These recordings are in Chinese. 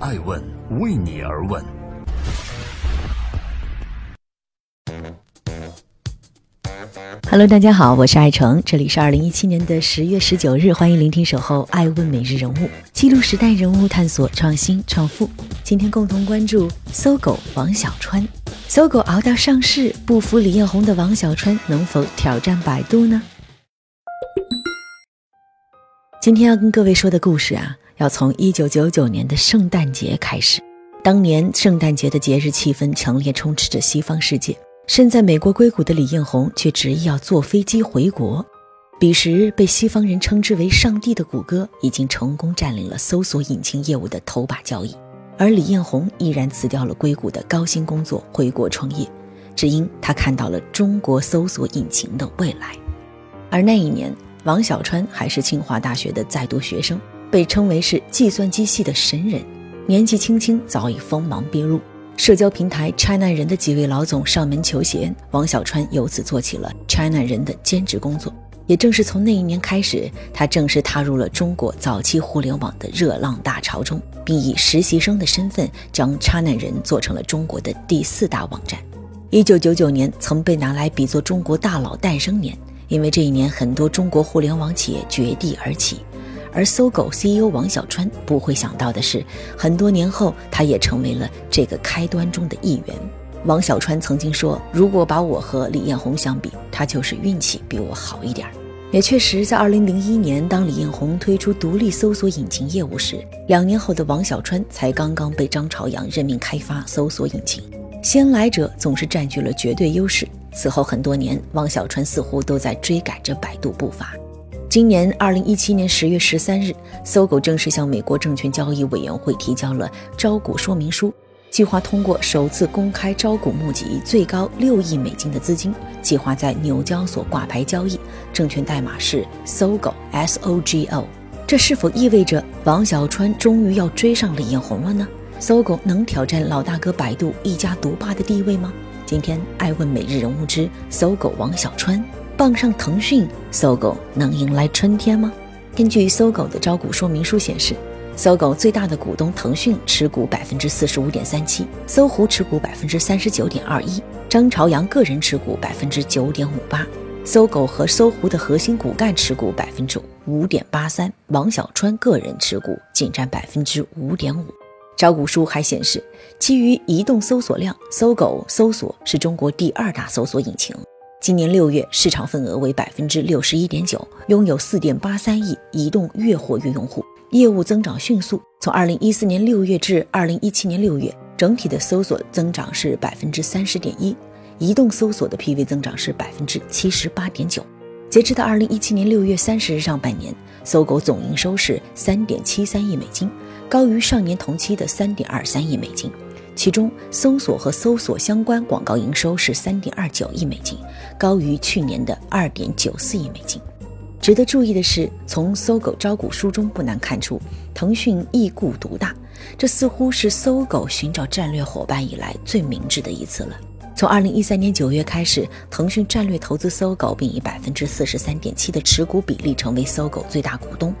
爱问为你而问。Hello，大家好，我是爱成，这里是二零一七年的十月十九日，欢迎聆听守候爱问每日人物，记录时代人物，探索创新创富。今天共同关注搜狗王小川，搜狗熬到上市，不服李彦宏的王小川能否挑战百度呢？今天要跟各位说的故事啊，要从一九九九年的圣诞节开始。当年圣诞节的节日气氛强烈充斥着西方世界。身在美国硅谷的李彦宏却执意要坐飞机回国。彼时被西方人称之为“上帝”的谷歌已经成功占领了搜索引擎业务的头把交椅，而李彦宏毅然辞掉了硅谷的高薪工作，回国创业，只因他看到了中国搜索引擎的未来。而那一年，王小川还是清华大学的在读学生，被称为是计算机系的神人，年纪轻轻早已锋芒毕露。社交平台 China 人的几位老总上门求贤，王小川由此做起了 China 人的兼职工作。也正是从那一年开始，他正式踏入了中国早期互联网的热浪大潮中，并以实习生的身份将 China 人做成了中国的第四大网站。一九九九年曾被拿来比作中国大佬诞生年，因为这一年很多中国互联网企业绝地而起。而搜狗 CEO 王小川不会想到的是，很多年后，他也成为了这个开端中的一员。王小川曾经说：“如果把我和李彦宏相比，他就是运气比我好一点。”也确实，在2001年，当李彦宏推出独立搜索引擎业务时，两年后的王小川才刚刚被张朝阳任命开发搜索引擎。先来者总是占据了绝对优势。此后很多年，王小川似乎都在追赶着百度步伐。今年二零一七年十月十三日，搜狗正式向美国证券交易委员会提交了招股说明书，计划通过首次公开招股募集最高六亿美金的资金，计划在纽交所挂牌交易，证券代码是搜狗 S O G O。这是否意味着王小川终于要追上李彦宏了呢？搜狗能挑战老大哥百度一家独霸的地位吗？今天爱问每日人物之搜狗王小川。傍上腾讯，搜狗能迎来春天吗？根据搜狗的招股说明书显示，搜狗最大的股东腾讯持股百分之四十五点三七，搜狐持股百分之三十九点二一，张朝阳个人持股百分之九点五八，搜狗和搜狐的核心骨干持股百分之五点八三，王小川个人持股仅占百分之五点五。招股书还显示，基于移动搜索量，搜狗搜索是中国第二大搜索引擎。今年六月，市场份额为百分之六十一点九，拥有四点八三亿移动月活跃用户，业务增长迅速。从二零一四年六月至二零一七年六月，整体的搜索增长是百分之三十点一，移动搜索的 PV 增长是百分之七十八点九。截至到二零一七年六月三十日上半年，搜狗总营收是三点七三亿美金，高于上年同期的三点二三亿美金。其中，搜索和搜索相关广告营收是三点二九亿美金，高于去年的二点九四亿美金。值得注意的是，从搜狗招股书中不难看出，腾讯一股独大，这似乎是搜狗寻找战略伙伴以来最明智的一次了。从二零一三年九月开始，腾讯战略投资搜狗，并以百分之四十三点七的持股比例成为搜狗最大股东。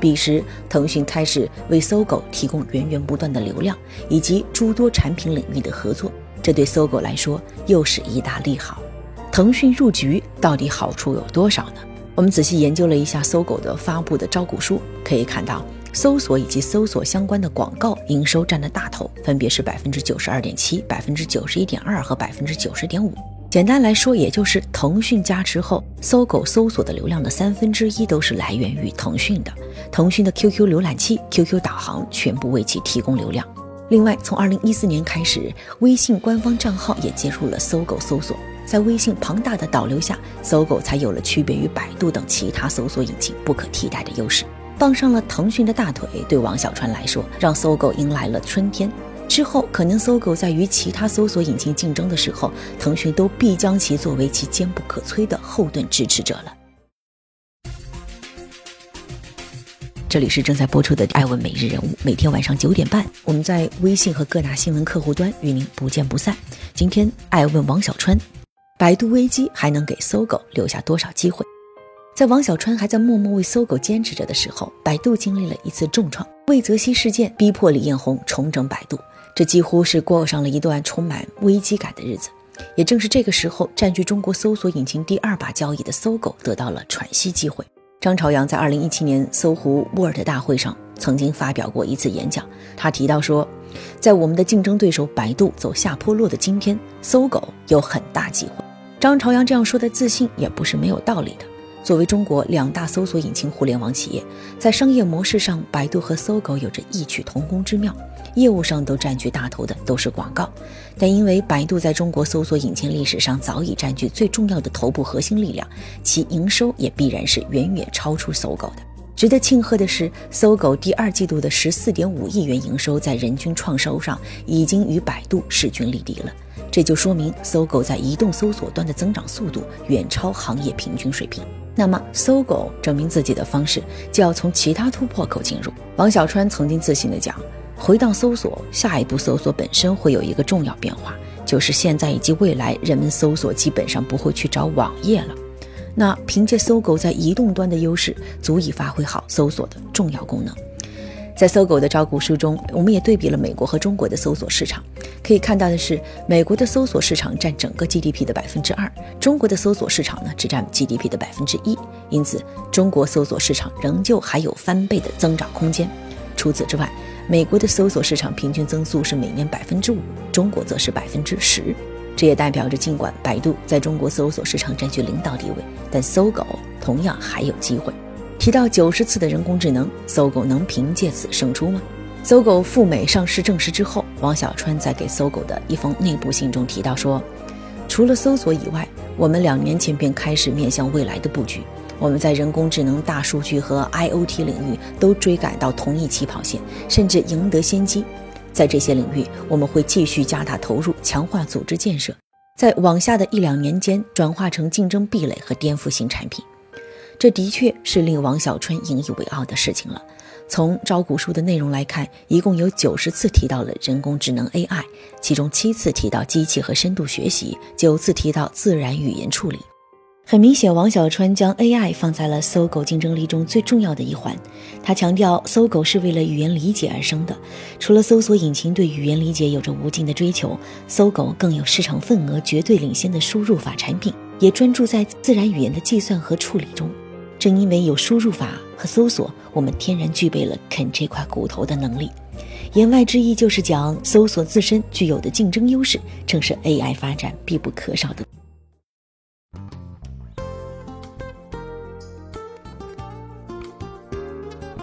彼时，腾讯开始为搜狗提供源源不断的流量，以及诸多产品领域的合作，这对搜狗来说又是一大利好。腾讯入局到底好处有多少呢？我们仔细研究了一下搜狗的发布的招股书，可以看到，搜索以及搜索相关的广告营收占的大头，分别是百分之九十二点七、百分之九十一点二和百分之九十点五。简单来说，也就是腾讯加持后，搜狗搜索的流量的三分之一都是来源于腾讯的。腾讯的 QQ 浏览器、QQ 导航全部为其提供流量。另外，从二零一四年开始，微信官方账号也接入了搜狗搜索。在微信庞大的导流下，搜狗才有了区别于百度等其他搜索引擎不可替代的优势。傍上了腾讯的大腿，对王小川来说，让搜狗迎来了春天。之后，可能搜狗在与其他搜索引擎竞争的时候，腾讯都必将其作为其坚不可摧的后盾支持者了。这里是正在播出的《爱问每日人物》，每天晚上九点半，我们在微信和各大新闻客户端与您不见不散。今天，爱问王小川：百度危机还能给搜狗留下多少机会？在王小川还在默默为搜狗坚持着的时候，百度经历了一次重创。魏则西事件逼迫李彦宏重整百度，这几乎是过上了一段充满危机感的日子。也正是这个时候，占据中国搜索引擎第二把交椅的搜狗得到了喘息机会。张朝阳在二零一七年搜狐 Word 大会上曾经发表过一次演讲，他提到说，在我们的竞争对手百度走下坡路的今天，搜狗有很大机会。张朝阳这样说的自信也不是没有道理的。作为中国两大搜索引擎互联网企业，在商业模式上，百度和搜狗有着异曲同工之妙。业务上都占据大头的都是广告，但因为百度在中国搜索引擎历史上早已占据最重要的头部核心力量，其营收也必然是远远超出搜狗的。值得庆贺的是，搜狗第二季度的十四点五亿元营收，在人均创收上已经与百度势均力敌了。这就说明搜狗在移动搜索端的增长速度远超行业平均水平。那么，搜狗证明自己的方式就要从其他突破口进入。王小川曾经自信地讲：“回到搜索，下一步搜索本身会有一个重要变化，就是现在以及未来，人们搜索基本上不会去找网页了。那凭借搜狗在移动端的优势，足以发挥好搜索的重要功能。”在搜狗的招股书中，我们也对比了美国和中国的搜索市场。可以看到的是，美国的搜索市场占整个 GDP 的百分之二，中国的搜索市场呢只占 GDP 的百分之一。因此，中国搜索市场仍旧还有翻倍的增长空间。除此之外，美国的搜索市场平均增速是每年百分之五，中国则是百分之十。这也代表着，尽管百度在中国搜索市场占据领导地位，但搜狗同样还有机会。提到九十次的人工智能，搜狗能凭借此胜出吗？搜狗赴美上市正式之后，王小川在给搜狗的一封内部信中提到说，除了搜索以外，我们两年前便开始面向未来的布局。我们在人工智能、大数据和 IOT 领域都追赶到同一起跑线，甚至赢得先机。在这些领域，我们会继续加大投入，强化组织建设，在往下的一两年间转化成竞争壁垒和颠覆性产品。这的确是令王小川引以为傲的事情了。从招股书的内容来看，一共有九十次提到了人工智能 AI，其中七次提到机器和深度学习，九次提到自然语言处理。很明显，王小川将 AI 放在了搜狗竞争力中最重要的一环。他强调，搜狗是为了语言理解而生的。除了搜索引擎对语言理解有着无尽的追求，搜狗更有市场份额绝对领先的输入法产品，也专注在自然语言的计算和处理中。正因为有输入法搜索，我们天然具备了啃这块骨头的能力。言外之意就是讲，搜索自身具有的竞争优势，正是 AI 发展必不可少的。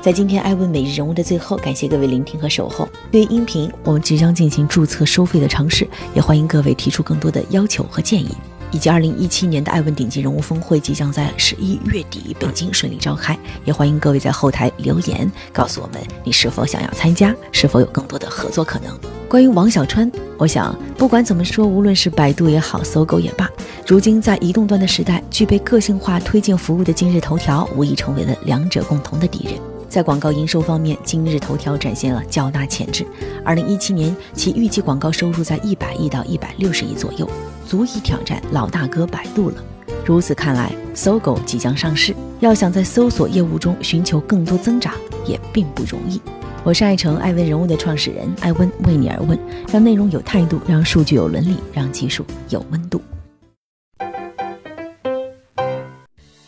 在今天爱问每日人物的最后，感谢各位聆听和守候。对于音频，我们即将进行注册收费的尝试，也欢迎各位提出更多的要求和建议。以及二零一七年的艾问顶级人物峰会即将在十一月底北京顺利召开，也欢迎各位在后台留言告诉我们你是否想要参加，是否有更多的合作可能。关于王小川，我想不管怎么说，无论是百度也好，搜狗也罢，如今在移动端的时代，具备个性化推荐服务的今日头条，无疑成为了两者共同的敌人。在广告营收方面，今日头条展现了较大潜质。二零一七年，其预计广告收入在一百亿到一百六十亿左右。足以挑战老大哥百度了。如此看来，搜狗即将上市，要想在搜索业务中寻求更多增长，也并不容易。我是爱成爱问人物的创始人艾温，为你而问，让内容有态度，让数据有伦理，让技术有温度。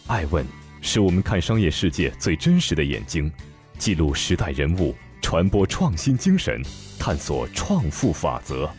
爱问是我们看商业世界最真实的眼睛，记录时代人物，传播创新精神，探索创富法则。